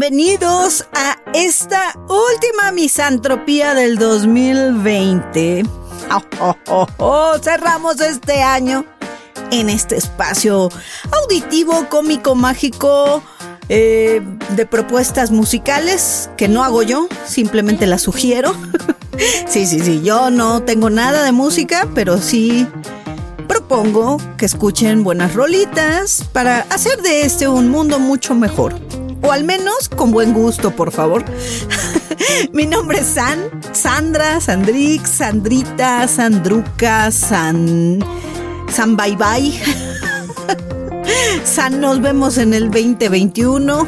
Bienvenidos a esta última misantropía del 2020. cerramos este año en este espacio auditivo, cómico, mágico, eh, de propuestas musicales que no hago yo, simplemente las sugiero. sí, sí, sí, yo no tengo nada de música, pero sí propongo que escuchen buenas rolitas para hacer de este un mundo mucho mejor o al menos con buen gusto, por favor. Mi nombre es San, Sandra, Sandrix, Sandrita, Sandruca, San, San Bye Bye. San, nos vemos en el 2021.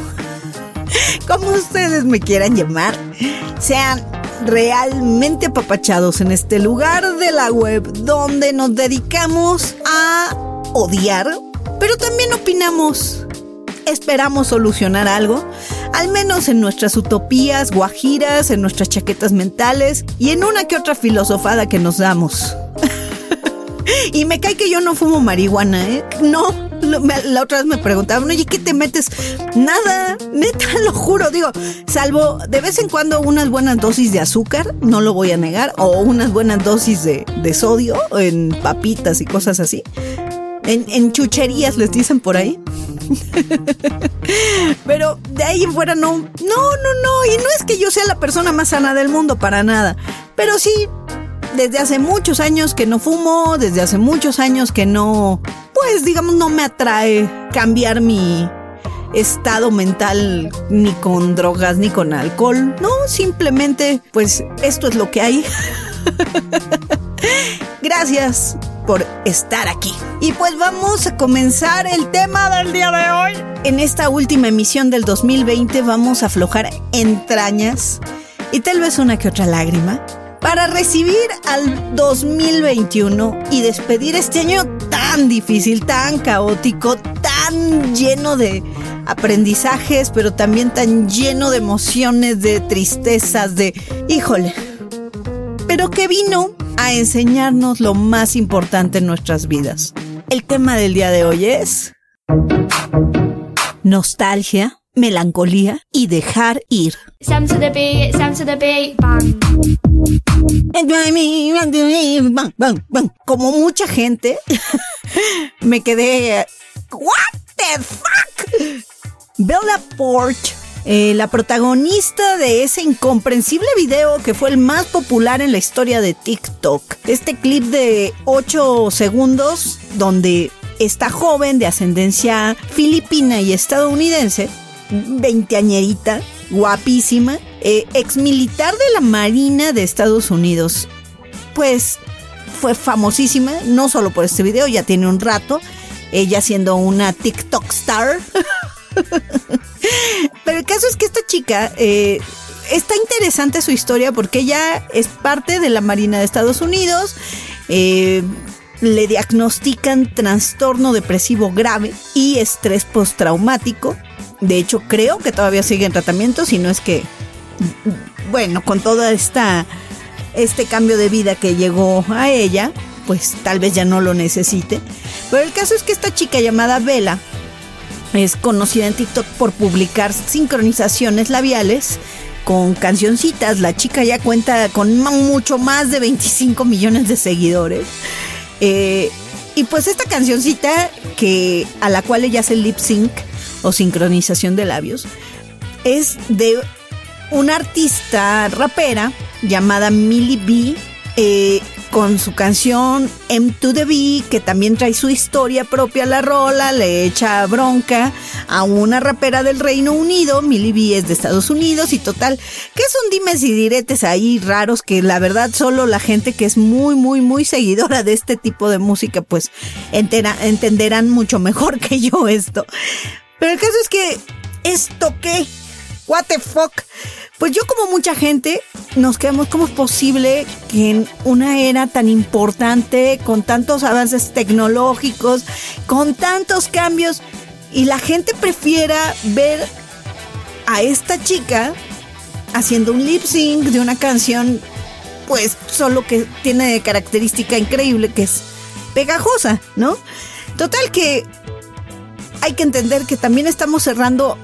Como ustedes me quieran llamar, sean realmente apapachados en este lugar de la web donde nos dedicamos a odiar, pero también opinamos esperamos solucionar algo, al menos en nuestras utopías, guajiras, en nuestras chaquetas mentales y en una que otra filosofada que nos damos. y me cae que yo no fumo marihuana, ¿eh? No. La otra vez me preguntaban, oye, ¿qué te metes? Nada, neta, lo juro, digo, salvo de vez en cuando unas buenas dosis de azúcar, no lo voy a negar, o unas buenas dosis de, de sodio en papitas y cosas así. En, en chucherías les dicen por ahí. Pero de ahí en fuera no, no, no, no. Y no es que yo sea la persona más sana del mundo, para nada. Pero sí, desde hace muchos años que no fumo, desde hace muchos años que no, pues digamos, no me atrae cambiar mi estado mental ni con drogas ni con alcohol. No, simplemente, pues esto es lo que hay. Gracias por estar aquí. Y pues vamos a comenzar el tema del día de hoy. En esta última emisión del 2020 vamos a aflojar entrañas y tal vez una que otra lágrima para recibir al 2021 y despedir este año tan difícil, tan caótico, tan lleno de aprendizajes, pero también tan lleno de emociones, de tristezas, de híjole. Pero que vino a enseñarnos lo más importante en nuestras vidas. El tema del día de hoy es nostalgia, melancolía y dejar ir. Como mucha gente, me quedé. ¿What the fuck? Bella Porch eh, la protagonista de ese incomprensible video que fue el más popular en la historia de TikTok. Este clip de 8 segundos donde esta joven de ascendencia filipina y estadounidense, veinteañerita, guapísima, eh, ex militar de la Marina de Estados Unidos, pues fue famosísima, no solo por este video, ya tiene un rato, ella siendo una TikTok star. Pero el caso es que esta chica eh, está interesante su historia porque ella es parte de la Marina de Estados Unidos. Eh, le diagnostican trastorno depresivo grave y estrés postraumático. De hecho, creo que todavía sigue en tratamiento, si no es que, bueno, con toda esta este cambio de vida que llegó a ella, pues tal vez ya no lo necesite. Pero el caso es que esta chica llamada Vela es conocida en TikTok por publicar sincronizaciones labiales con cancioncitas. La chica ya cuenta con mucho más de 25 millones de seguidores. Eh, y pues esta cancioncita que a la cual ella hace lip sync o sincronización de labios es de una artista rapera llamada Millie B. Eh, con su canción M to the B, que también trae su historia propia a la rola, le echa bronca a una rapera del Reino Unido, Millie B es de Estados Unidos y total, que son dimes y diretes ahí raros que la verdad solo la gente que es muy, muy, muy seguidora de este tipo de música pues entenderán mucho mejor que yo esto. Pero el caso es que esto que what the fuck. Pues yo como mucha gente nos quedamos cómo es posible que en una era tan importante, con tantos avances tecnológicos, con tantos cambios, y la gente prefiera ver a esta chica haciendo un lip sync de una canción, pues solo que tiene de característica increíble que es pegajosa, ¿no? Total que hay que entender que también estamos cerrando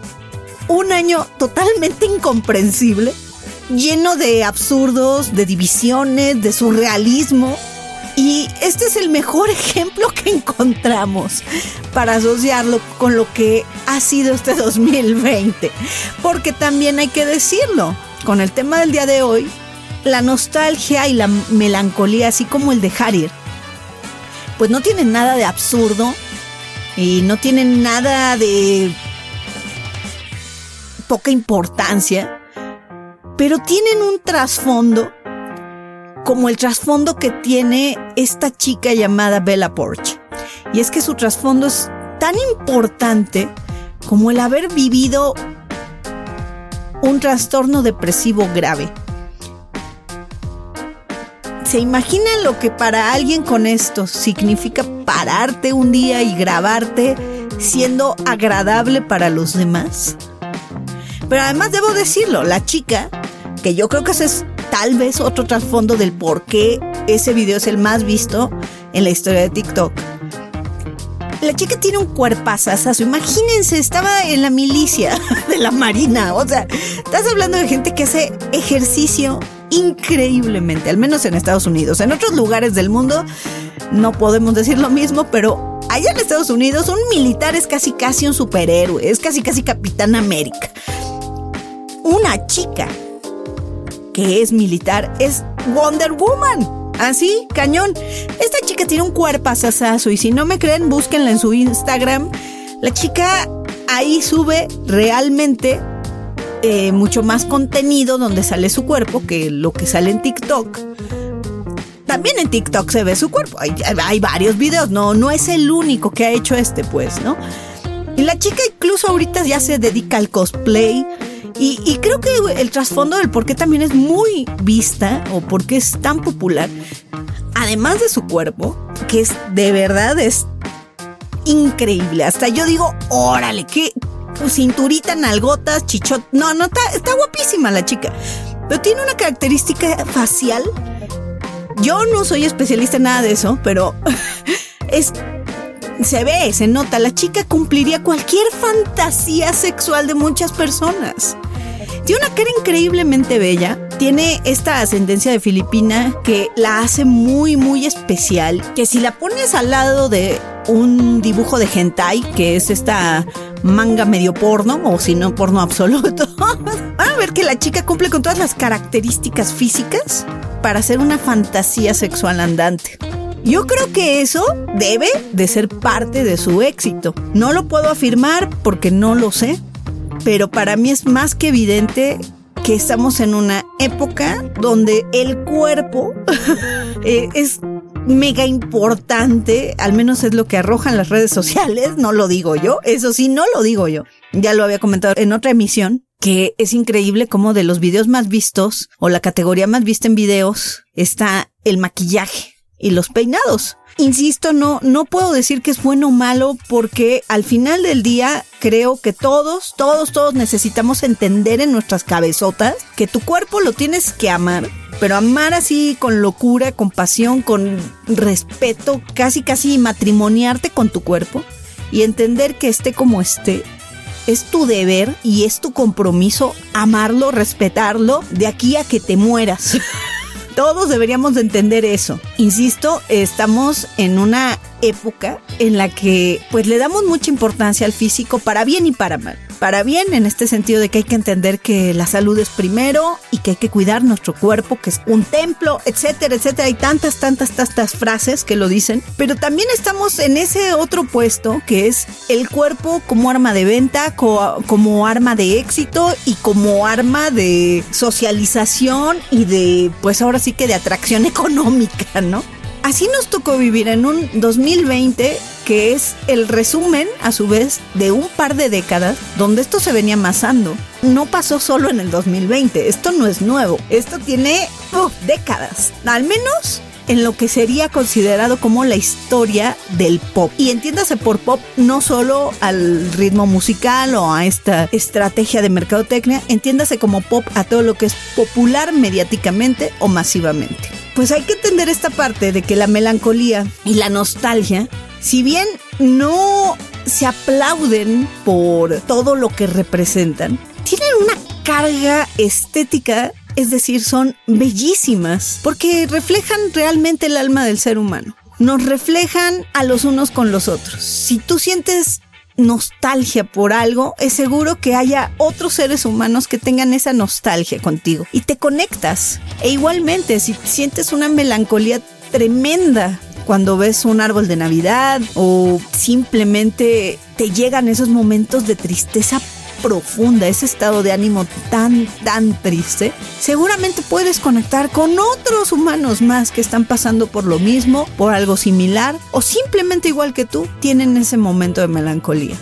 un año totalmente incomprensible, lleno de absurdos, de divisiones, de surrealismo. Y este es el mejor ejemplo que encontramos para asociarlo con lo que ha sido este 2020. Porque también hay que decirlo, con el tema del día de hoy, la nostalgia y la melancolía, así como el de Harrier, pues no tienen nada de absurdo y no tienen nada de poca importancia, pero tienen un trasfondo como el trasfondo que tiene esta chica llamada Bella Porch. Y es que su trasfondo es tan importante como el haber vivido un trastorno depresivo grave. ¿Se imaginan lo que para alguien con esto significa pararte un día y grabarte siendo agradable para los demás? Pero además debo decirlo, la chica, que yo creo que ese es tal vez otro trasfondo del por qué ese video es el más visto en la historia de TikTok. La chica tiene un cuerpazazazo. Imagínense, estaba en la milicia de la Marina. O sea, estás hablando de gente que hace ejercicio increíblemente, al menos en Estados Unidos. En otros lugares del mundo no podemos decir lo mismo, pero allá en Estados Unidos un militar es casi casi un superhéroe, es casi casi Capitán América una chica que es militar es Wonder Woman. Así, cañón. Esta chica tiene un cuerpo asasazo y si no me creen, búsquenla en su Instagram. La chica ahí sube realmente eh, mucho más contenido donde sale su cuerpo que lo que sale en TikTok. También en TikTok se ve su cuerpo. Hay, varios videos, no, no es el único que ha hecho este, pues, ¿no? Y la chica incluso ahorita ya se dedica al cosplay y, creo que el trasfondo del por qué también es muy vista o por qué es tan popular, además de su cuerpo, que es de verdad es increíble. Hasta yo digo, órale, qué cinturita, nalgotas, chichot. No, no, está, está guapísima la chica. Pero tiene una característica facial. Yo no soy especialista en nada de eso, pero es se ve, se nota, la chica cumpliría cualquier fantasía sexual de muchas personas. Tiene una cara increíblemente bella. Tiene esta ascendencia de filipina que la hace muy, muy especial. Que si la pones al lado de un dibujo de hentai, que es esta manga medio porno, o si no porno absoluto, van a ver que la chica cumple con todas las características físicas para ser una fantasía sexual andante. Yo creo que eso debe de ser parte de su éxito. No lo puedo afirmar porque no lo sé, pero para mí es más que evidente que estamos en una época donde el cuerpo eh, es mega importante, al menos es lo que arrojan las redes sociales, no lo digo yo, eso sí, no lo digo yo. Ya lo había comentado en otra emisión, que es increíble como de los videos más vistos o la categoría más vista en videos está el maquillaje y los peinados. Insisto, no, no puedo decir que es bueno o malo porque al final del día creo que todos, todos, todos necesitamos entender en nuestras cabezotas que tu cuerpo lo tienes que amar, pero amar así con locura, con pasión, con respeto, casi casi matrimoniarte con tu cuerpo y entender que esté como esté. Es tu deber y es tu compromiso amarlo, respetarlo de aquí a que te mueras. Todos deberíamos de entender eso. Insisto, estamos en una época en la que pues le damos mucha importancia al físico para bien y para mal para bien en este sentido de que hay que entender que la salud es primero y que hay que cuidar nuestro cuerpo, que es un templo, etcétera, etcétera. Hay tantas, tantas, tantas frases que lo dicen, pero también estamos en ese otro puesto que es el cuerpo como arma de venta, como arma de éxito y como arma de socialización y de, pues ahora sí que de atracción económica, ¿no? Así nos tocó vivir en un 2020 que es el resumen, a su vez, de un par de décadas donde esto se venía amasando. no pasó solo en el 2020, esto no es nuevo, esto tiene décadas, al menos en lo que sería considerado como la historia del pop. Y entiéndase por pop no solo al ritmo musical o a esta estrategia de mercadotecnia, entiéndase como pop a todo lo que es popular mediáticamente o masivamente. Pues hay que entender esta parte de que la melancolía y la nostalgia, si bien no se aplauden por todo lo que representan, tienen una carga estética es decir, son bellísimas porque reflejan realmente el alma del ser humano. Nos reflejan a los unos con los otros. Si tú sientes nostalgia por algo, es seguro que haya otros seres humanos que tengan esa nostalgia contigo y te conectas. E igualmente, si sientes una melancolía tremenda cuando ves un árbol de Navidad o simplemente te llegan esos momentos de tristeza profunda, ese estado de ánimo tan, tan triste, seguramente puedes conectar con otros humanos más que están pasando por lo mismo, por algo similar o simplemente igual que tú, tienen ese momento de melancolía.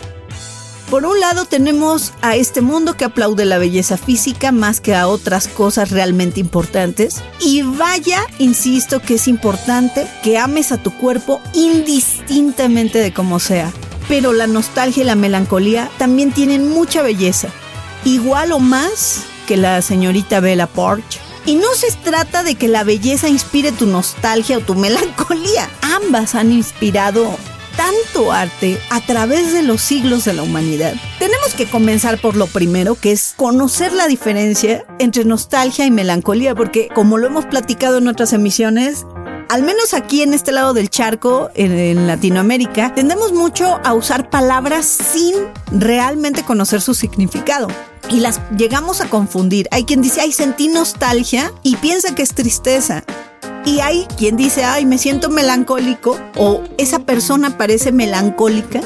Por un lado tenemos a este mundo que aplaude la belleza física más que a otras cosas realmente importantes. Y vaya, insisto que es importante que ames a tu cuerpo indistintamente de cómo sea pero la nostalgia y la melancolía también tienen mucha belleza, igual o más que la señorita Bella Porch. Y no se trata de que la belleza inspire tu nostalgia o tu melancolía. Ambas han inspirado tanto arte a través de los siglos de la humanidad. Tenemos que comenzar por lo primero, que es conocer la diferencia entre nostalgia y melancolía, porque como lo hemos platicado en otras emisiones, al menos aquí en este lado del charco, en, Latinoamérica, tendemos mucho a usar palabras sin realmente conocer su significado y las llegamos a confundir. Hay quien dice, ay, sentí nostalgia y piensa que es tristeza. Y hay quien dice, ay, me siento melancólico o esa persona parece melancólica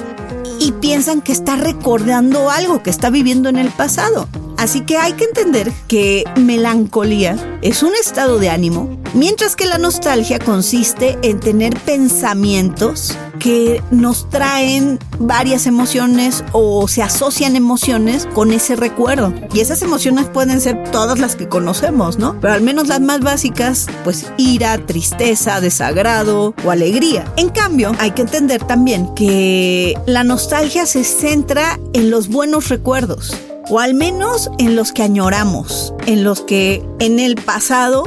y piensan que está recordando algo que está viviendo en el pasado. Así que hay que entender que melancolía es un estado de ánimo, mientras que la nostalgia consiste en tener pensamientos que nos traen varias emociones o se asocian emociones con ese recuerdo. Y esas emociones pueden ser todas las que conocemos, ¿no? Pero al menos las más básicas, pues ira, tristeza, desagrado o alegría. En cambio, hay que entender también que la nostalgia se centra en los buenos recuerdos o al menos en los que añoramos, en los que en el pasado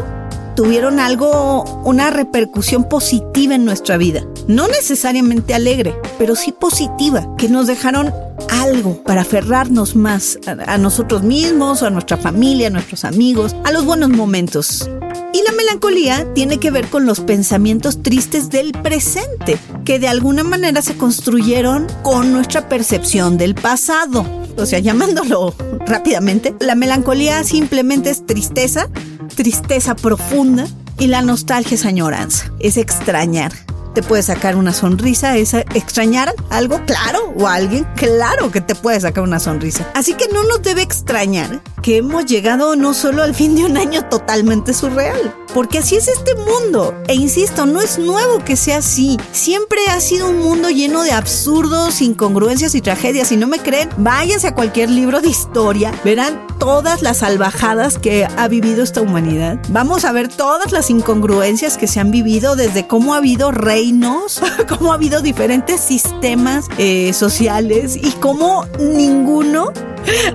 tuvieron algo, una repercusión positiva en nuestra vida. No necesariamente alegre, pero sí positiva, que nos dejaron algo para aferrarnos más a, nosotros mismos, a nuestra familia, a nuestros amigos, a los buenos momentos. Y la melancolía tiene que ver con los pensamientos tristes del presente, que de alguna manera se construyeron con nuestra percepción del pasado o sea, llamándolo rápidamente, la melancolía simplemente es tristeza, tristeza profunda, y la nostalgia es añoranza, es extrañar te puede sacar una sonrisa, es extrañar algo, claro, o alguien, claro que te puede sacar una sonrisa. Así que no nos debe extrañar que hemos llegado no solo al fin de un año totalmente surreal, porque así es este mundo. E insisto, no es nuevo que sea así. Siempre ha sido un mundo lleno de absurdos, incongruencias y tragedias. Si no me creen, váyanse a cualquier libro de historia, verán todas las salvajadas que ha vivido esta humanidad. Vamos a ver todas las incongruencias que se han vivido desde cómo ha habido cómo ha habido diferentes sistemas eh, sociales y cómo ninguno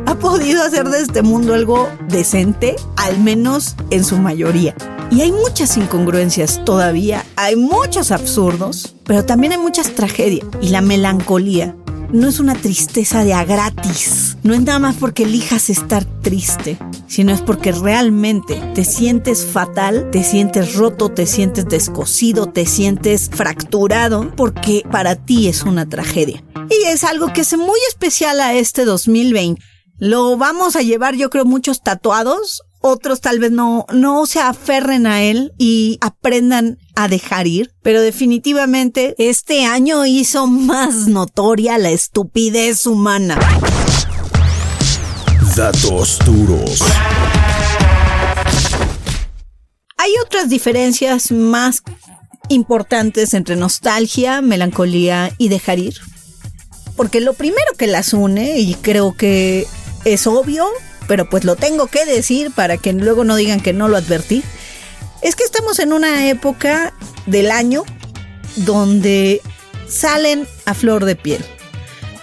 ha podido hacer de este mundo algo decente, al menos en su mayoría. Y hay muchas incongruencias todavía, hay muchos absurdos, pero también hay muchas tragedias. Y la melancolía no es una tristeza de a gratis. No es nada más porque elijas estar triste, sino es porque realmente te sientes fatal, te sientes roto, te sientes descosido, te sientes fracturado, porque para ti es una tragedia. Y es algo que hace muy especial a este 2020. Lo vamos a llevar, yo creo, muchos tatuados otros tal vez no, no se aferren a él y aprendan a dejar ir, pero definitivamente este año hizo más notoria la estupidez humana. Datos duros. Hay otras diferencias más importantes entre nostalgia, melancolía y dejar ir. Porque lo primero que las une, y creo que es obvio, pero pues lo tengo que decir para que luego no digan que no lo advertí, es que estamos en una época del año donde salen a flor de piel.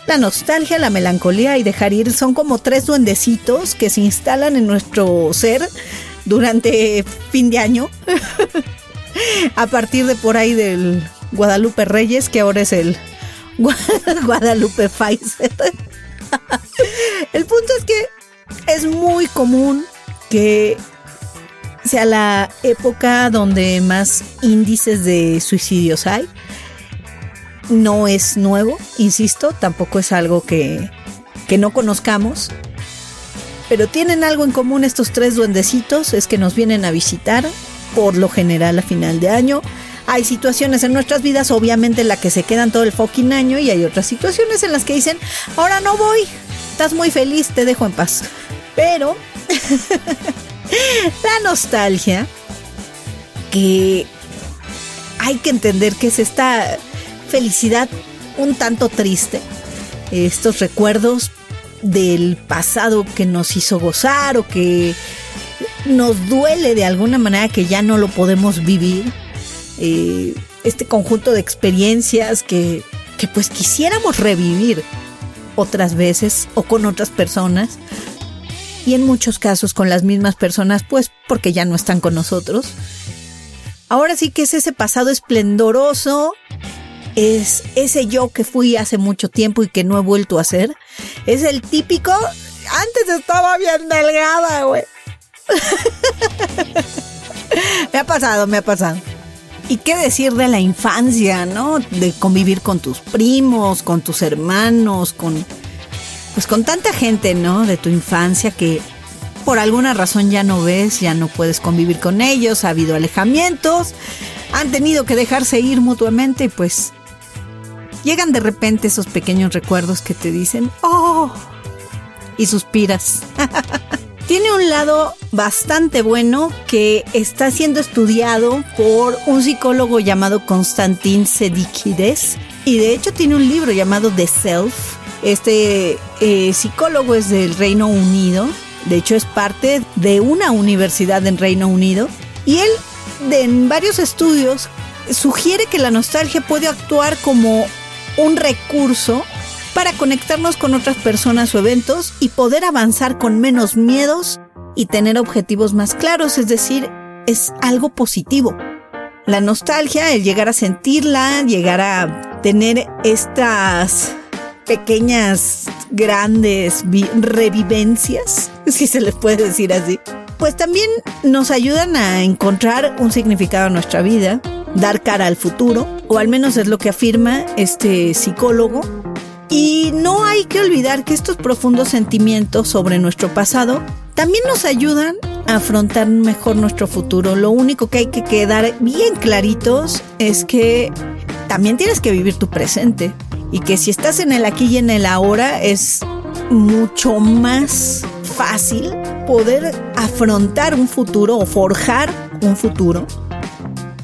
La nostalgia, la melancolía y dejar ir son como tres duendecitos que se instalan en nuestro ser durante fin de año. a partir de por ahí del Guadalupe Reyes, que ahora es el Guadalupe Pfizer. el punto es que es muy común que sea la época donde más índices de suicidios hay. No es nuevo, insisto, tampoco es algo que, que no conozcamos. Pero tienen algo en común estos tres duendecitos, es que nos vienen a visitar, por lo general a final de año. Hay situaciones en nuestras vidas, obviamente, en las que se quedan todo el fucking año y hay otras situaciones en las que dicen, ahora no voy, estás muy feliz, te dejo en paz. Pero la nostalgia, que hay que entender que es esta felicidad un tanto triste, estos recuerdos del pasado que nos hizo gozar o que nos duele de alguna manera que ya no lo podemos vivir. Eh, este conjunto de experiencias que, que pues quisiéramos revivir otras veces o con otras personas y en muchos casos con las mismas personas, pues porque ya no están con nosotros. Ahora sí que es ese pasado esplendoroso, es ese yo que fui hace mucho tiempo y que no he vuelto a ser. Es el típico, antes estaba bien delgada, güey. me ha pasado, me ha pasado. ¿Y qué decir de la infancia, no? De convivir con tus primos, con tus hermanos, con pues con tanta gente, ¿no? De tu infancia que por alguna razón ya no ves, ya no puedes convivir con ellos, ha habido alejamientos, han tenido que dejarse ir mutuamente y pues llegan de repente esos pequeños recuerdos que te dicen, oh, y suspiras. Tiene un lado bastante bueno que está siendo estudiado por un psicólogo llamado Konstantin Sedikides y de hecho tiene un libro llamado The Self. Este eh, psicólogo es del Reino Unido, de hecho es parte de una universidad en Reino Unido y él en varios estudios sugiere que la nostalgia puede actuar como un recurso para conectarnos con otras personas o eventos y poder avanzar con menos miedos y tener objetivos más claros, es decir, es algo positivo. La nostalgia, el llegar a sentirla, llegar a tener estas pequeñas, grandes revivencias, si se les puede decir así, pues también nos ayudan a encontrar un significado en nuestra vida, dar cara al futuro, o al menos es lo que afirma este psicólogo, y no hay que olvidar que estos profundos sentimientos sobre nuestro pasado también nos ayudan a afrontar mejor nuestro futuro. Lo único que hay que quedar bien claritos es que también tienes que vivir tu presente y que si estás en el aquí y en el ahora es mucho más fácil poder afrontar un futuro o forjar un futuro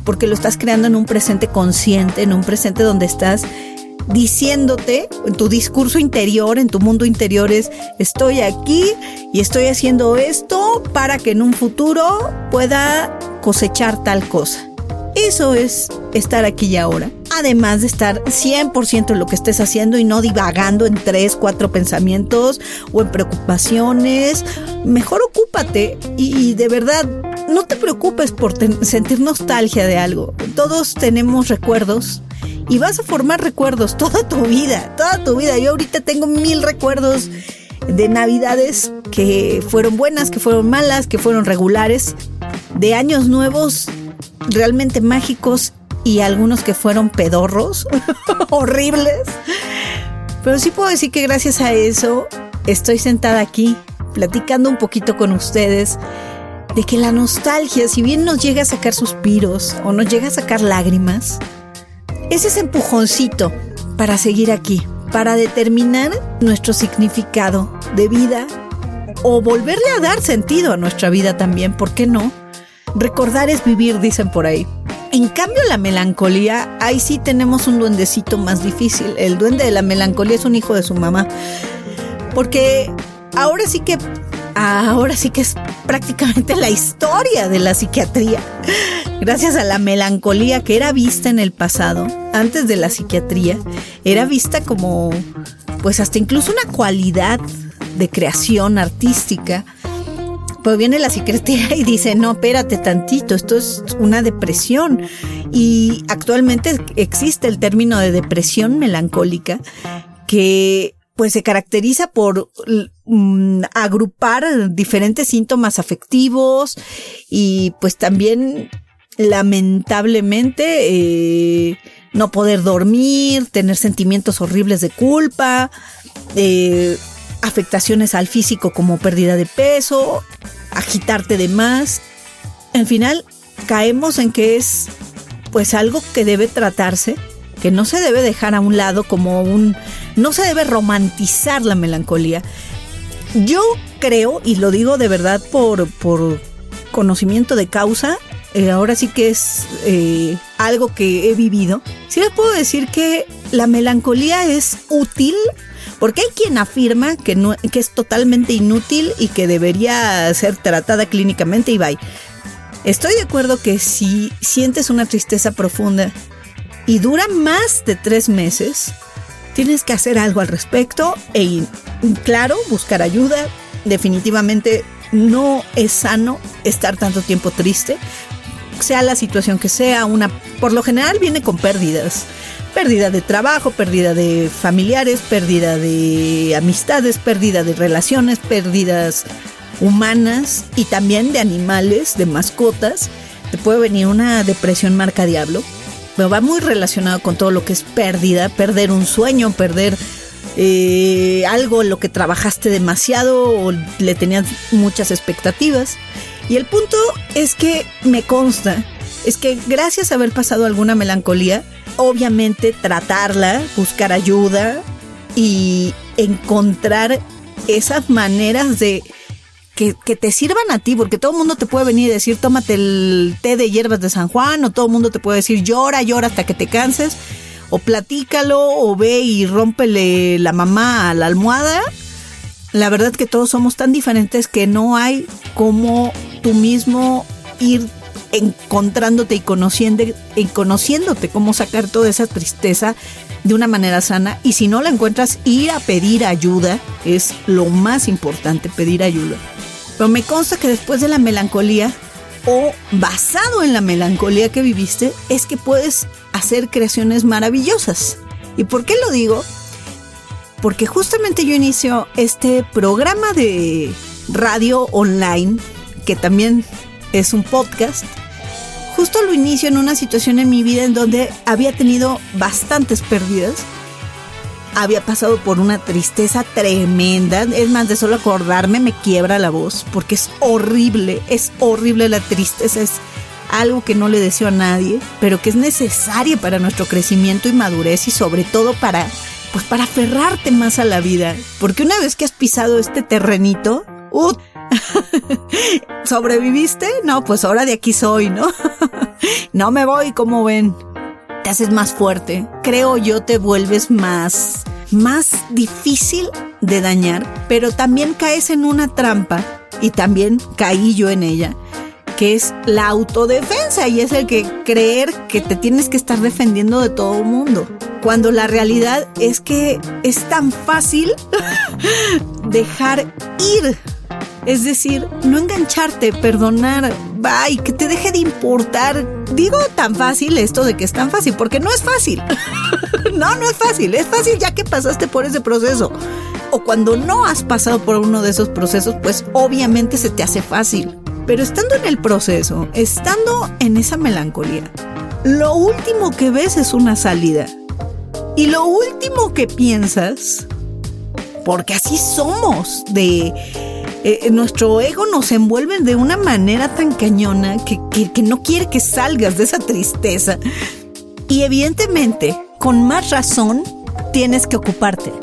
porque lo estás creando en un presente consciente, en un presente donde estás diciéndote en tu discurso interior, en tu mundo interior es estoy aquí y estoy haciendo esto para que en un futuro pueda cosechar tal cosa. Eso es estar aquí y ahora. Además de estar 100% en lo que estés haciendo y no divagando en tres, cuatro pensamientos o en preocupaciones. Mejor ocúpate y, de verdad no te preocupes por sentir nostalgia de algo. Todos tenemos recuerdos y vas a formar recuerdos toda tu vida, toda tu vida. Yo ahorita tengo mil recuerdos de navidades que fueron buenas, que fueron malas, que fueron regulares, de años nuevos realmente mágicos y algunos que fueron pedorros, horribles. Pero sí puedo decir que gracias a eso estoy sentada aquí platicando un poquito con ustedes de que la nostalgia, si bien nos llega a sacar suspiros o nos llega a sacar lágrimas, es ese empujoncito para seguir aquí, para determinar nuestro significado de vida o volverle a dar sentido a nuestra vida también, ¿por qué no? Recordar es vivir, dicen por ahí. En cambio, la melancolía, ahí sí tenemos un duendecito más difícil. El duende de la melancolía es un hijo de su mamá. Porque ahora sí que ahora sí que es prácticamente la historia de la psiquiatría. Gracias a la melancolía que era vista en el pasado, antes de la psiquiatría, era vista como, pues hasta incluso una cualidad de creación artística. Pues viene la psiquiatría y dice, no, espérate tantito, esto es una depresión. Y actualmente existe el término de depresión melancólica que pues se caracteriza por mm, agrupar diferentes síntomas afectivos y pues también lamentablemente eh, no poder dormir, tener sentimientos horribles de culpa, eh, afectaciones al físico como pérdida de peso, agitarte de más. Al final caemos en que es pues algo que debe tratarse que no se debe dejar a un lado como un... no se debe romantizar la melancolía. Yo creo, y lo digo de verdad por, por conocimiento de causa, eh, ahora sí que es eh, algo que he vivido, sí les puedo decir que la melancolía es útil porque hay quien afirma que, es totalmente inútil y que debería ser tratada clínicamente y bye. Estoy de acuerdo que si sientes una tristeza profunda y dura más de tres meses, tienes que hacer algo al respecto e, claro, buscar ayuda. Definitivamente no es sano estar tanto tiempo triste, sea la situación que sea, una, por lo general viene con pérdidas. Pérdida de trabajo, pérdida de familiares, pérdida de amistades, pérdida de relaciones, pérdidas humanas y también de animales, de mascotas. Te puede venir una depresión marca diablo pero va muy relacionado con todo lo que es pérdida, perder un sueño, perder eh, algo en lo que trabajaste demasiado o le tenías muchas expectativas. Y el punto es que me consta, es que gracias a haber pasado alguna melancolía, obviamente tratarla, buscar ayuda y encontrar esas maneras de que, te sirvan a ti, porque todo el mundo te puede venir y decir, tómate el té de hierbas de San Juan, o todo el mundo te puede decir, llora, llora hasta que te canses, o platícalo, o ve y rómpele la mamá a la almohada. La verdad que todos somos tan diferentes que no hay como tú mismo ir encontrándote y conociendo, y conociéndote cómo sacar toda esa tristeza de una manera sana y si no la encuentras ir a pedir ayuda es lo más importante pedir ayuda pero me consta que después de la melancolía o basado en la melancolía que viviste, es que puedes hacer creaciones maravillosas. ¿Y por qué lo digo? Porque justamente yo inicio este programa de radio online, que también es un podcast. Justo lo inicio en una situación en mi vida en donde había tenido bastantes pérdidas había pasado por una tristeza tremenda. Es más, de solo acordarme me quiebra la voz, porque es horrible, es horrible la tristeza, es algo que no le deseo a nadie, pero que es necesaria para nuestro crecimiento y madurez y sobre todo para, pues para aferrarte más a la vida. Porque una vez que has pisado este terrenito, ¡uh! ¿Sobreviviste? No, pues ahora de aquí soy, ¿no? no me voy, como ven te haces más fuerte. Creo yo te vuelves más, más difícil de dañar, pero también caes en una trampa y también caí yo en ella que es la autodefensa y es el que creer que te tienes que estar defendiendo de todo el mundo. Cuando la realidad es que es tan fácil dejar ir es decir, no engancharte, perdonar, bye, que te deje de importar. Digo tan fácil esto de que es tan fácil, porque no es fácil. no, no es fácil. Es fácil ya que pasaste por ese proceso. O cuando no has pasado por uno de esos procesos, pues obviamente se te hace fácil. Pero estando en el proceso, estando en esa melancolía, lo último que ves es una salida. Y lo último que piensas, porque así somos, de eh, nuestro ego nos envuelve de una manera tan cañona que, que no quiere que salgas de esa tristeza. Y evidentemente, con más razón, tienes que ocuparte.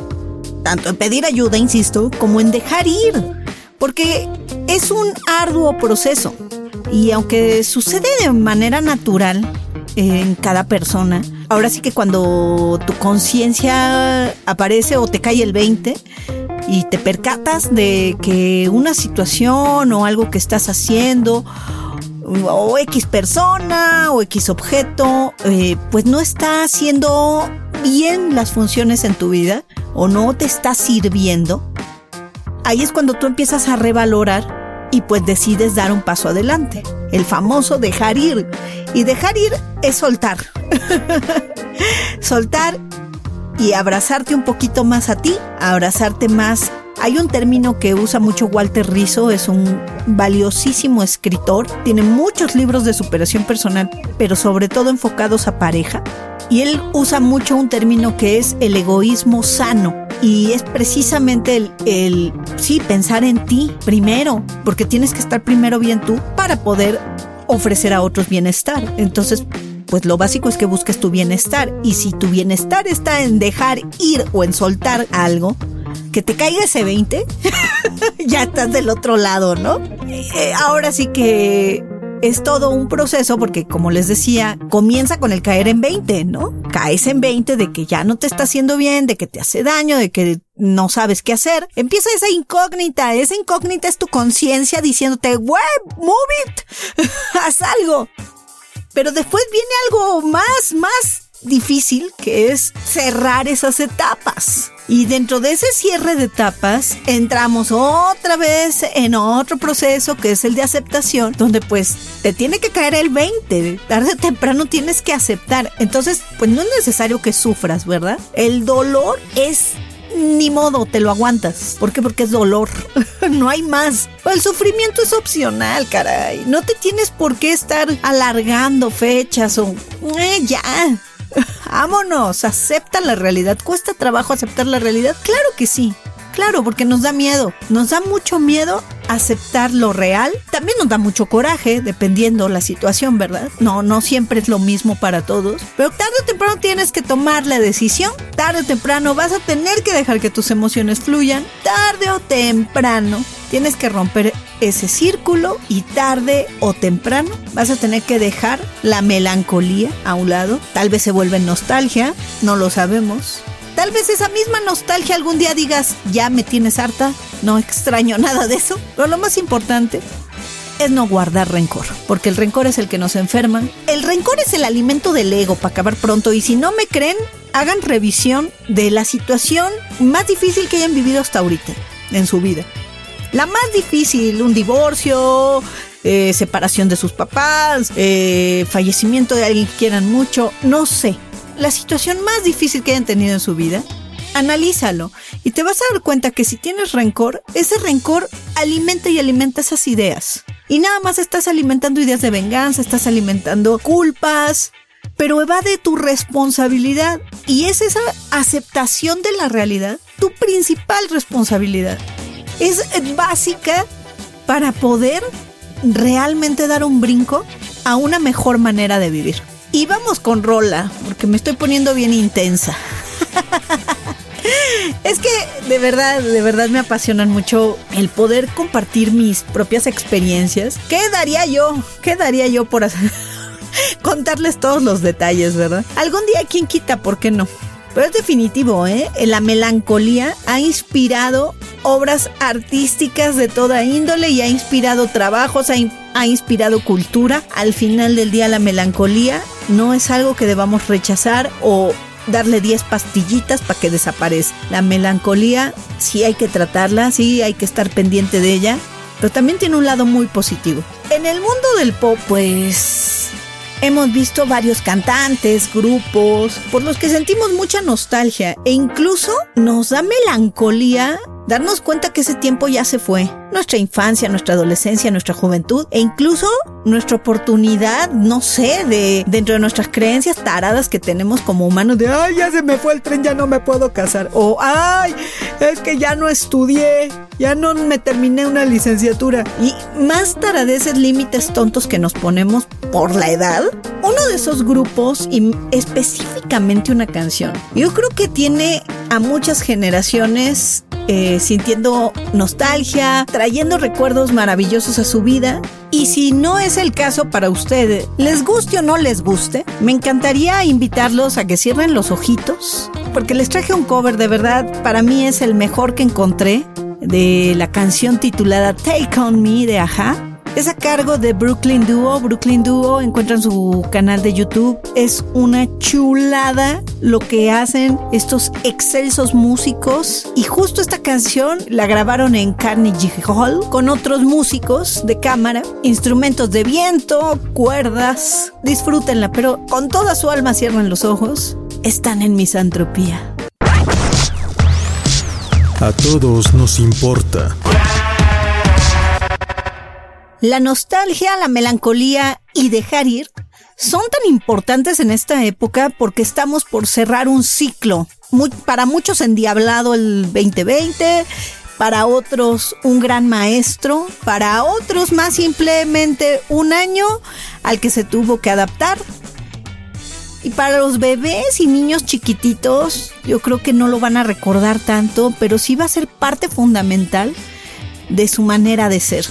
Tanto en pedir ayuda, insisto, como en dejar ir. Porque es un arduo proceso. Y aunque sucede de manera natural en cada persona, ahora sí que cuando tu conciencia aparece o te cae el 20, y te percatas de que una situación o algo que estás haciendo o X persona o X objeto, eh, pues no está haciendo bien las funciones en tu vida o no te está sirviendo, ahí es cuando tú empiezas a revalorar y pues decides dar un paso adelante. El famoso dejar ir. Y dejar ir es soltar. soltar y abrazarte un poquito más a ti, abrazarte más hay un término que usa mucho Walter Rizzo, es un valiosísimo escritor, tiene muchos libros de superación personal, pero sobre todo enfocados a pareja. Y él usa mucho un término que es el egoísmo sano. Y es precisamente el, el, sí, pensar en ti primero, porque tienes que estar primero bien tú para poder ofrecer a otros bienestar. Entonces, pues lo básico es que busques tu bienestar. Y si tu bienestar está en dejar ir o en soltar algo, que te caiga ese 20, ya estás del otro lado, ¿no? Eh, ahora sí que es todo un proceso porque, como les decía, comienza con el caer en 20, ¿no? Caes en 20 de que ya no te está haciendo bien, de que te hace daño, de que no sabes qué hacer. Empieza esa incógnita. Esa incógnita es tu conciencia diciéndote, web, move it, haz algo. Pero después viene algo más, más difícil que es cerrar esas etapas. Y dentro de ese cierre de etapas entramos otra vez en otro proceso que es el de aceptación, donde pues te tiene que caer el 20, tarde o temprano tienes que aceptar. Entonces, pues no es necesario que sufras, ¿verdad? El dolor es ni modo, te lo aguantas. ¿Por qué? Porque es dolor. no hay más. El sufrimiento es opcional, caray. No te tienes por qué estar alargando fechas o... Eh, ya. Vámonos, acepta la realidad. ¿Cuesta trabajo aceptar la realidad? Claro que sí. Claro, porque nos da miedo. Nos da mucho miedo aceptar lo real. También nos da mucho coraje, dependiendo la situación, ¿verdad? No, no siempre es lo mismo para todos. Pero tarde o temprano tienes que tomar la decisión. Tarde o temprano vas a tener que dejar que tus emociones fluyan. Tarde o temprano tienes que romper ese círculo y tarde o temprano vas a tener que dejar la melancolía a un lado. Tal vez se vuelve nostalgia, no lo sabemos. Tal vez esa misma nostalgia algún día digas, ya me tienes harta, no extraño nada de eso. Pero lo más importante es no guardar rencor, porque el rencor es el que nos enferma. El rencor es el alimento del ego para acabar pronto y si no me creen, hagan revisión de la situación más difícil que hayan vivido hasta ahorita en su vida. La más difícil, un divorcio, eh, separación de sus papás, eh, fallecimiento de alguien que quieran mucho, no sé. La situación más difícil que hayan tenido en su vida, analízalo y te vas a dar cuenta que si tienes rencor, ese rencor alimenta y alimenta esas ideas. Y nada más estás alimentando ideas de venganza, estás alimentando culpas, pero evade tu responsabilidad. Y es esa aceptación de la realidad tu principal responsabilidad es básica para poder realmente dar un brinco a una mejor manera de vivir. Y vamos con Rola, porque me estoy poniendo bien intensa. es que de verdad, de verdad me apasionan mucho el poder compartir mis propias experiencias. ¿Qué daría yo? ¿Qué daría yo por hacer? contarles todos los detalles, verdad? Algún día, ¿quién quita? ¿Por qué no? Pero es definitivo, ¿eh? La melancolía ha inspirado obras artísticas de toda índole y ha inspirado trabajos, cultura. Al final del día la melancolía no es algo que debamos rechazar o darle 10 pastillitas para que desaparezca. La melancolía sí hay que tratarla, sí hay que estar pendiente de ella, pero también tiene un lado muy positivo. En el mundo del pop, pues hemos visto varios cantantes, grupos, por los que sentimos mucha nostalgia e incluso nos da melancolía darnos cuenta que ese tiempo ya se fue. Nuestra infancia, nuestra adolescencia, nuestra juventud e incluso nuestra oportunidad, no sé, de dentro de nuestras creencias taradas que tenemos como humanos de, ay, ya se me fue el tren, ya no me puedo casar. O, ay, es que ya no estudié, ya no me terminé una licenciatura. Y más taradeces, límites tontos que nos ponemos por la edad. Uno de esos grupos, y específicamente una canción, yo creo que tiene a muchas generaciones eh, sintiendo nostalgia, trayendo recuerdos maravillosos a su vida. Y si no es el caso para ustedes, les guste o no les guste, me encantaría invitarlos a que cierren los ojitos porque les traje un cover de verdad, para mí es el mejor que encontré de la canción titulada Take On Me de Aja. Es a cargo de Brooklyn Duo. Brooklyn Duo encuentran su canal de YouTube. Es una chulada lo que hacen estos excelsos músicos. Y justo esta canción la grabaron en Carnegie Hall con otros músicos de cámara, instrumentos de viento, cuerdas. Disfrútenla, pero con toda su alma cierran los ojos. Están en misantropía. A todos nos importa. La nostalgia, la melancolía y dejar ir son tan importantes en esta época porque estamos por cerrar un ciclo. para muchos endiablado el 2020, para otros un gran maestro, para otros más simplemente un año al que se tuvo que adaptar. Y para los bebés y niños chiquititos, yo creo que no lo van a recordar tanto, pero sí va a ser parte fundamental de su manera de ser.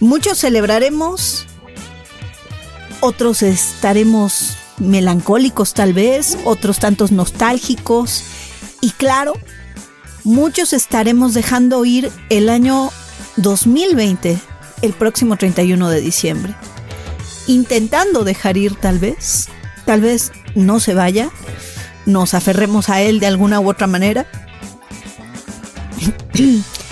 Muchos celebraremos, otros estaremos melancólicos tal vez, otros tantos nostálgicos y claro, muchos estaremos dejando ir el año 2020, el próximo 31 de diciembre. Intentando dejar ir tal vez, tal vez no se vaya, nos aferremos a él de alguna u otra manera.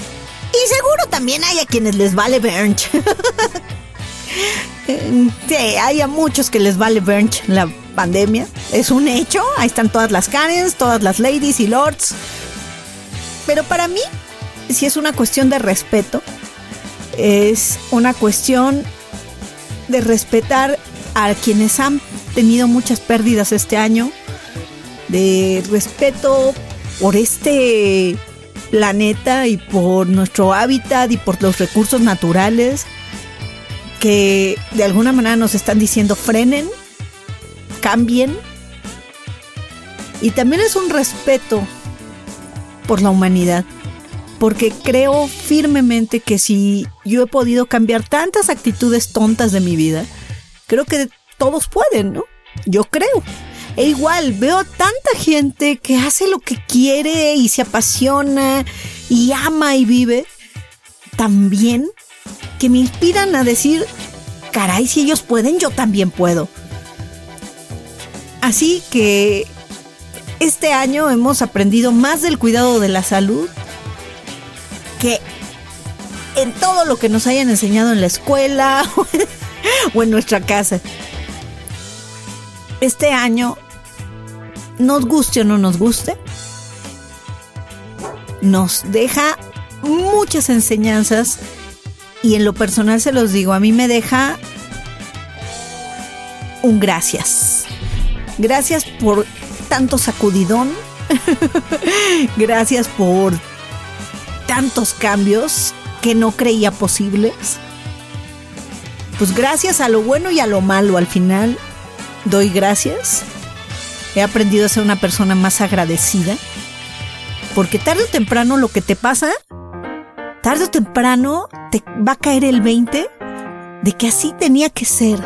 Seguro también hay a quienes les vale Bernch. sí, hay a muchos que les vale Bernch la pandemia. Es un hecho. Ahí están todas las Karens, todas las ladies y lords. Pero para mí, si es una cuestión de respeto, es una cuestión de respetar a quienes han tenido muchas pérdidas este año, de respeto por este planeta y por nuestro hábitat y por los recursos naturales que de alguna manera nos están diciendo frenen, cambien. Y también es un respeto por la humanidad, porque creo firmemente que si yo he podido cambiar tantas actitudes tontas de mi vida, creo que todos pueden, ¿no? Yo creo. E igual, veo tanta gente que hace lo que quiere y se apasiona y ama y vive tan bien que me inspiran a decir, caray, si ellos pueden, yo también puedo. Así que este año hemos aprendido más del cuidado de la salud que en todo lo que nos hayan enseñado en la escuela o en nuestra casa. Este año nos guste o no nos guste, nos deja muchas enseñanzas y en lo personal se los digo, a mí me deja un gracias. Gracias por tanto sacudidón. gracias por tantos cambios que no creía posibles. Pues gracias a lo bueno y a lo malo al final doy gracias he aprendido a ser una persona más agradecida. Porque tarde o temprano lo que te pasa, tarde o temprano te va a caer el 20 de que así tenía que ser.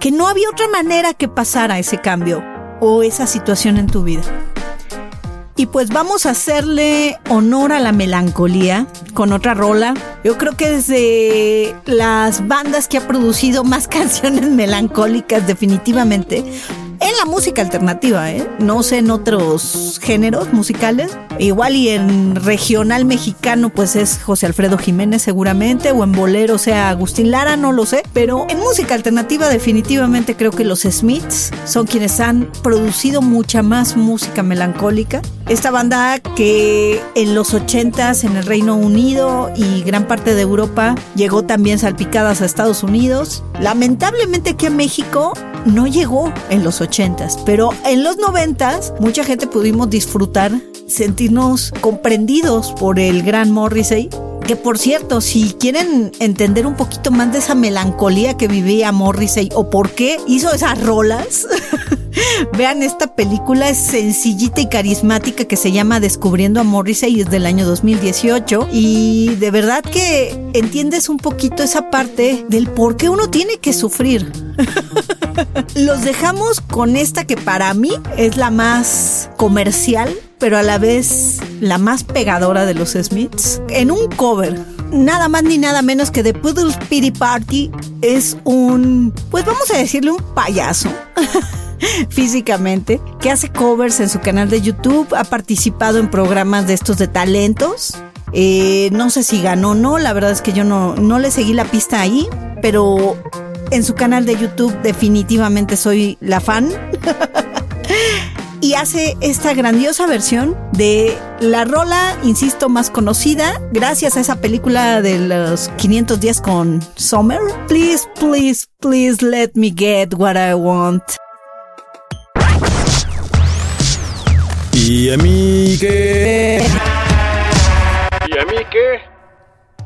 Que no había otra manera que pasara ese cambio o esa situación en tu vida. Y pues vamos a hacerle honor a la melancolía con otra rola. Yo creo que desde las bandas que ha producido más canciones melancólicas definitivamente en la música alternativa, ¿eh? No sé en otros géneros musicales. Igual y en regional mexicano, pues es José Alfredo Jiménez seguramente, o en bolero, sea Agustín Lara, no lo sé. Pero en música alternativa definitivamente creo que los Smiths son quienes han producido mucha más música melancólica. Esta banda que en los 80s en el Reino Unido y gran parte de Europa llegó también salpicadas a Estados Unidos. Lamentablemente aquí a México no llegó en los 80s, pero en los 90s mucha gente pudimos disfrutar, sentirnos comprendidos por el gran Morrissey. Que por cierto, si quieren entender un poquito más de esa melancolía que vivía Morrissey o por qué hizo esas rolas, Vean esta película, es sencillita y carismática que se llama Descubriendo a Morrissey y es del año 2018 y de verdad que entiendes un poquito esa parte del por qué uno tiene que sufrir. Los dejamos con esta que para mí es la más comercial, pero a la vez la más pegadora de los Smiths, en un cover. Nada más ni nada menos que The Poodle Pity Party es un, pues vamos a decirle un payaso. físicamente, que hace covers en su canal de YouTube, ha participado en programas de estos de talentos. Eh, no sé si ganó o no, la verdad es que yo no, no le seguí la pista ahí, pero en su canal de YouTube definitivamente soy la fan. y hace esta grandiosa versión de la rola, insisto, más conocida gracias a esa película de los 500 días con Summer. Please, please, please let me get what I want. ¿Y a mí qué? ¿Y a mí qué?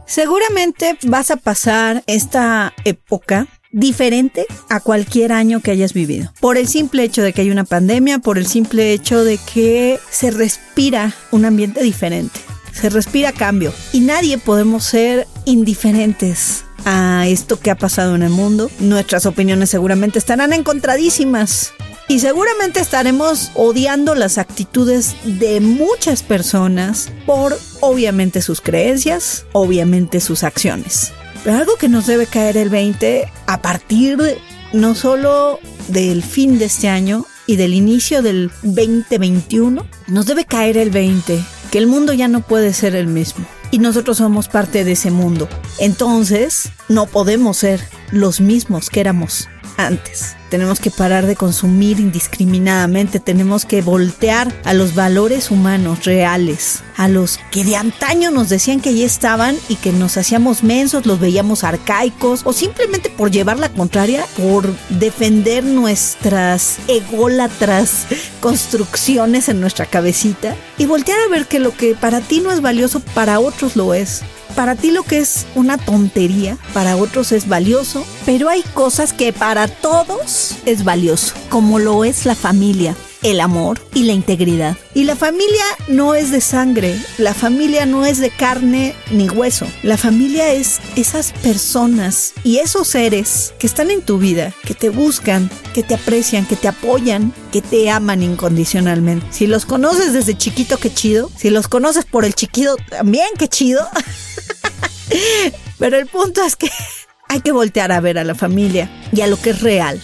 Seguramente vas a pasar esta época diferente a cualquier año que hayas vivido. Por el simple hecho de que hay una pandemia, por el simple hecho de que se respira un ambiente diferente. Se respira cambio. Y nadie podemos ser indiferentes a esto que ha pasado en el mundo. Nuestras opiniones seguramente estarán encontradísimas. Y seguramente estaremos odiando las actitudes de muchas personas por obviamente sus creencias, obviamente sus acciones. Pero algo que nos debe caer el 20 a partir no solo del fin de este año y del inicio del 2021, nos debe caer el 20, que el mundo ya no puede ser el mismo. Y nosotros somos parte de ese mundo. Entonces, no podemos ser los mismos que éramos antes. Tenemos que parar de consumir indiscriminadamente, tenemos que voltear a los valores humanos reales, a los que de antaño nos decían que ya estaban y que nos hacíamos mensos, los veíamos arcaicos o simplemente por llevar la contraria, por defender nuestras ególatras construcciones en nuestra cabecita y voltear a ver que lo que para ti no es valioso, para otros lo es. Para ti lo que es una tontería, para otros es valioso, pero hay cosas que para todos es valioso, como lo es la familia, el amor y la integridad. Y la familia no es de sangre, la familia no es de carne ni hueso. La familia es esas personas y esos seres que están en tu vida, que te buscan, que te aprecian, que te apoyan, que te aman incondicionalmente. Si los conoces desde chiquito, qué chido. Si los conoces por el chiquito, también qué chido. Pero el punto es que hay que voltear a ver a la familia y a lo que es real.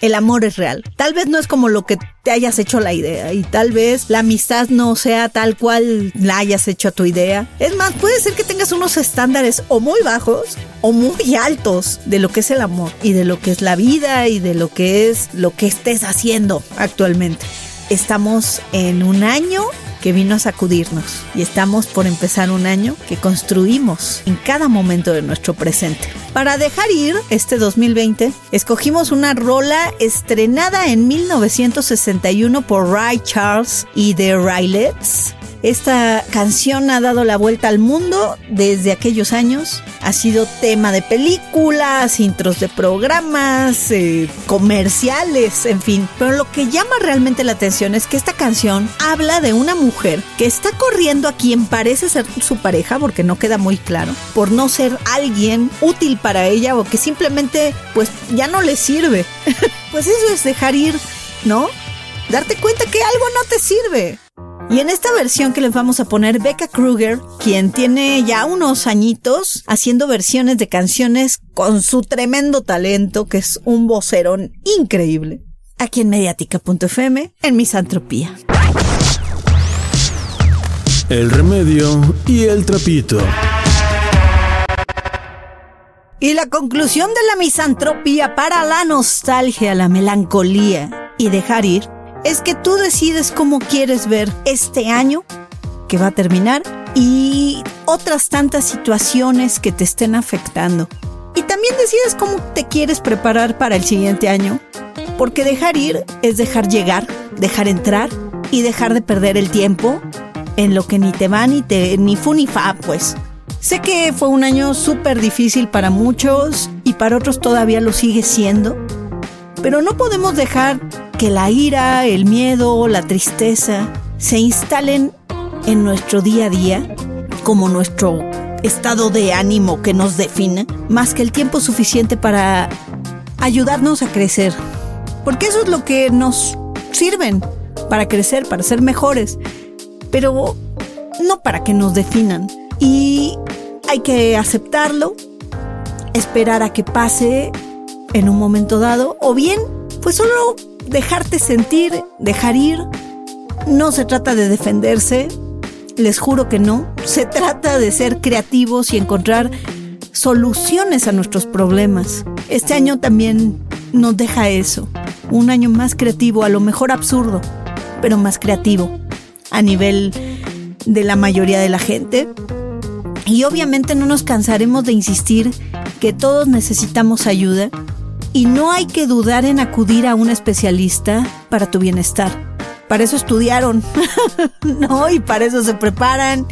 El amor es real. Tal vez no es como lo que te hayas hecho la idea y tal vez la amistad no sea tal cual la hayas hecho tu idea. Es más, puede ser que tengas unos estándares o muy bajos o muy altos de lo que es el amor y de lo que es la vida y de lo que es lo que estés haciendo actualmente. Estamos en un año que vino a sacudirnos y estamos por empezar un año que construimos en cada momento de nuestro presente. Para dejar ir este 2020, escogimos una rola estrenada en 1961 por Ray Charles y The Raylets esta canción ha dado la vuelta al mundo desde aquellos años. Ha sido tema de películas, intros de programas, eh, comerciales, en fin. Pero lo que llama realmente la atención es que esta canción habla de una mujer que está corriendo a quien parece ser su pareja, porque no queda muy claro, por no ser alguien útil para ella o que simplemente pues ya no le sirve. pues eso es dejar ir, ¿no? Darte cuenta que algo no te sirve. Y en esta versión que les vamos a poner, Becca Kruger, quien tiene ya unos añitos haciendo versiones de canciones con su tremendo talento, que es un vocerón increíble, aquí en mediática.fm, en Misantropía. El remedio y el trapito. Y la conclusión de la misantropía para la nostalgia, la melancolía y dejar ir es que tú decides cómo quieres ver este año que va a terminar y otras tantas situaciones que te estén afectando. Y también decides cómo te quieres preparar para el siguiente año, porque dejar ir es dejar llegar, dejar entrar y dejar de perder el tiempo en lo que ni te va ni te ni fu ni fa, pues. Sé que fue un año súper difícil para muchos y para otros todavía lo sigue siendo, Pero no podemos dejar que la ira, el miedo, la tristeza se instalen en nuestro día a día como nuestro estado de ánimo que nos define, más que el tiempo suficiente para ayudarnos a crecer. Porque eso es lo que nos sirven para crecer, para ser mejores, pero no para que nos definan. Y hay que aceptarlo, esperar a que pase en un momento dado, o bien, pues solo dejarte sentir, dejar ir. No se trata de defenderse, les juro que no. Se trata de ser creativos y encontrar soluciones a nuestros problemas. Este año también nos deja eso. Un año más creativo, a lo mejor absurdo, pero más creativo a nivel de la mayoría de la gente. Y obviamente no nos cansaremos de insistir que todos necesitamos ayuda y no hay que dudar en acudir a un especialista para tu bienestar. Para eso estudiaron, ¿no? Y para eso se preparan.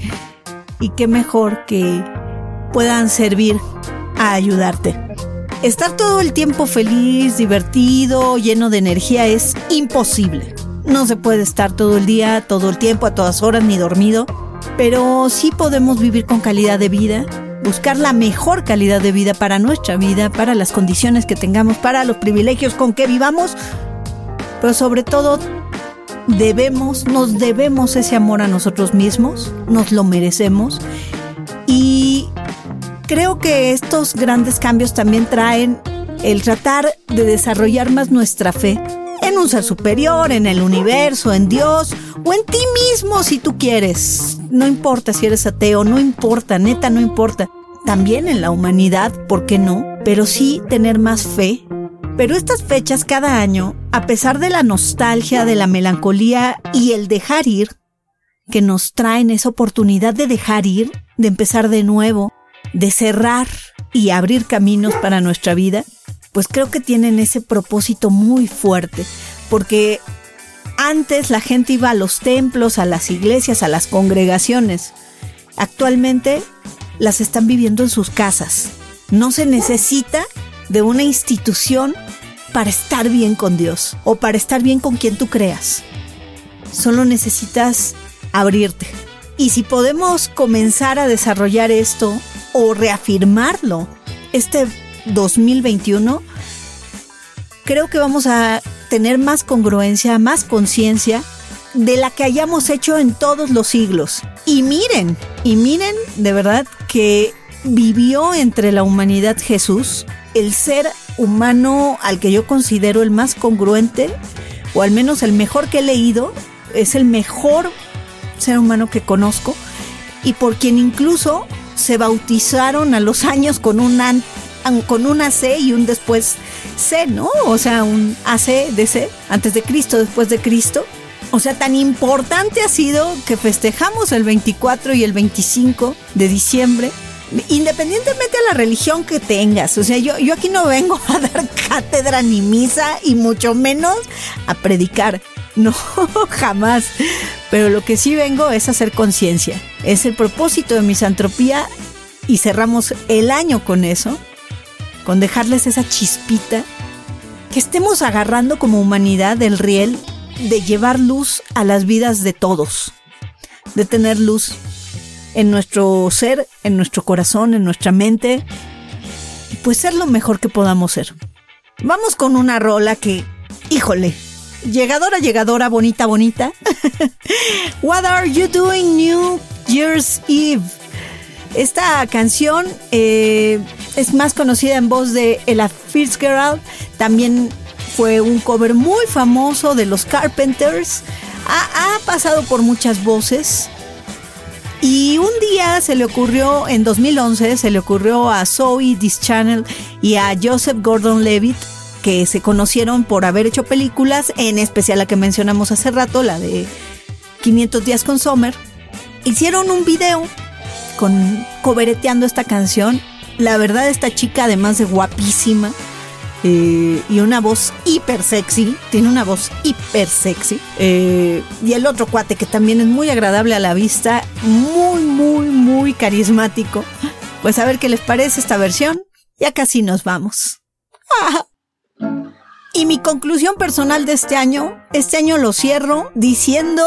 Y qué mejor que puedan servir a ayudarte. Estar todo el tiempo feliz, divertido, lleno de energía es imposible. No se puede estar todo el día, todo el tiempo, a todas horas, ni dormido. Pero sí podemos vivir con calidad de vida, buscar la mejor calidad de vida para nuestra vida, para las condiciones que tengamos, para los privilegios con que vivamos, pero sobre todo debemos, nos debemos ese amor a nosotros mismos, nos lo merecemos. Y creo que estos grandes cambios también traen el tratar de desarrollar más nuestra fe en un ser superior, en el universo, en Dios o en ti mismo si tú quieres. No importa si eres ateo, no importa, neta, no importa. También en la humanidad, ¿por qué no? Pero sí tener más fe. Pero estas fechas cada año, a pesar de la nostalgia, de la melancolía y el dejar ir, que nos traen esa oportunidad de dejar ir, de empezar de nuevo, de cerrar y abrir caminos para nuestra vida, pues creo que tienen ese propósito muy fuerte, porque antes la gente iba a los templos, a las iglesias, a las congregaciones. Actualmente las están viviendo en sus casas. No se necesita de una institución para estar bien con Dios o para estar bien con quien tú creas. Solo necesitas abrirte. Y si podemos comenzar a desarrollar esto o reafirmarlo este 2021, creo que vamos a tener más congruencia, más conciencia de la que hayamos hecho en todos los siglos. Y miren, y miren de verdad que vivió entre la humanidad Jesús, el ser humano al que yo considero el más congruente, o al menos el mejor que he leído, es el mejor ser humano que conozco, y por quien incluso se bautizaron a los años con un, con una C y un después C, ¿no? O sea, un AC de C, antes de Cristo, después de Cristo. O sea, tan importante ha sido que festejamos el 24 y el 25 de diciembre, independientemente de la religión que tengas. O sea, yo, yo aquí no vengo a dar cátedra ni misa y mucho menos a predicar. No, jamás. Pero lo que sí vengo es a hacer conciencia. Es el propósito de misantropía y cerramos el año con eso, con dejarles esa chispita, que estemos agarrando como humanidad el riel de llevar luz a las vidas de todos, de tener luz en nuestro ser, en nuestro corazón, en nuestra mente, y pues ser lo mejor que podamos ser. Vamos con una rola que, híjole, llegadora, llegadora, bonita, bonita. What are you doing New Year's Eve? Esta canción eh, es más conocida en voz de Ella Fitzgerald, también fue un cover muy famoso de los Carpenters. Ha, pasado por muchas voces. Y un día se le ocurrió, en 2011, se le ocurrió a Zoe Channel y a Joseph Gordon Levitt, que se conocieron por haber hecho películas, en especial la que mencionamos hace rato, la de 500 días con Sommer. Hicieron un video con cobereteando esta canción. La verdad, esta chica, además de guapísima, eh, y una voz hiper sexy, tiene una voz hiper sexy. Eh, y el otro cuate que también es muy agradable a la vista, muy, muy, muy carismático. Pues a ver qué les parece esta versión. Ya casi nos vamos. Y mi conclusión personal de este año, este año lo cierro diciendo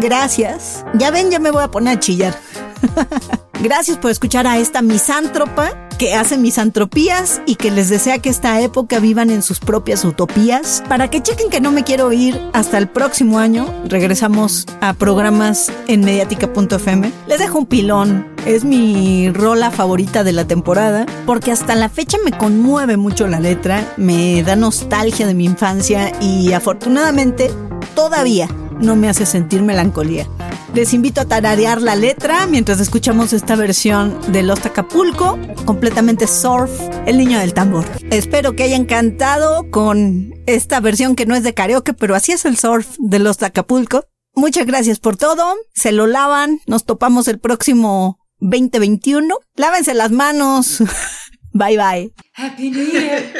gracias. Ya ven, ya me voy a poner a chillar. gracias por escuchar a esta misántropa que hace misantropías y que les desea que esta época vivan en sus propias utopías. Para que chequen que no me quiero ir hasta el próximo año, regresamos a programas en mediática.fm. Les dejo un pilón. Es mi rola favorita de la temporada porque hasta la fecha me conmueve mucho la letra, me da nostalgia de mi infancia y afortunadamente todavía no me hace sentir melancolía. Les invito a tararear la letra mientras escuchamos esta versión de Los Acapulco, completamente surf, el niño del tambor. Espero que hayan cantado con esta versión que no es de karaoke, pero así es el surf de Los Acapulco. Muchas gracias por todo. Se lo lavan. Nos topamos el próximo 2021. Lávense las manos. bye bye. Happy New Year.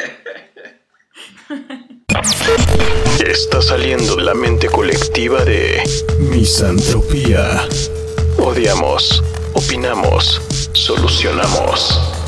Está saliendo la mente colectiva de misantropía. Odiamos, opinamos, solucionamos.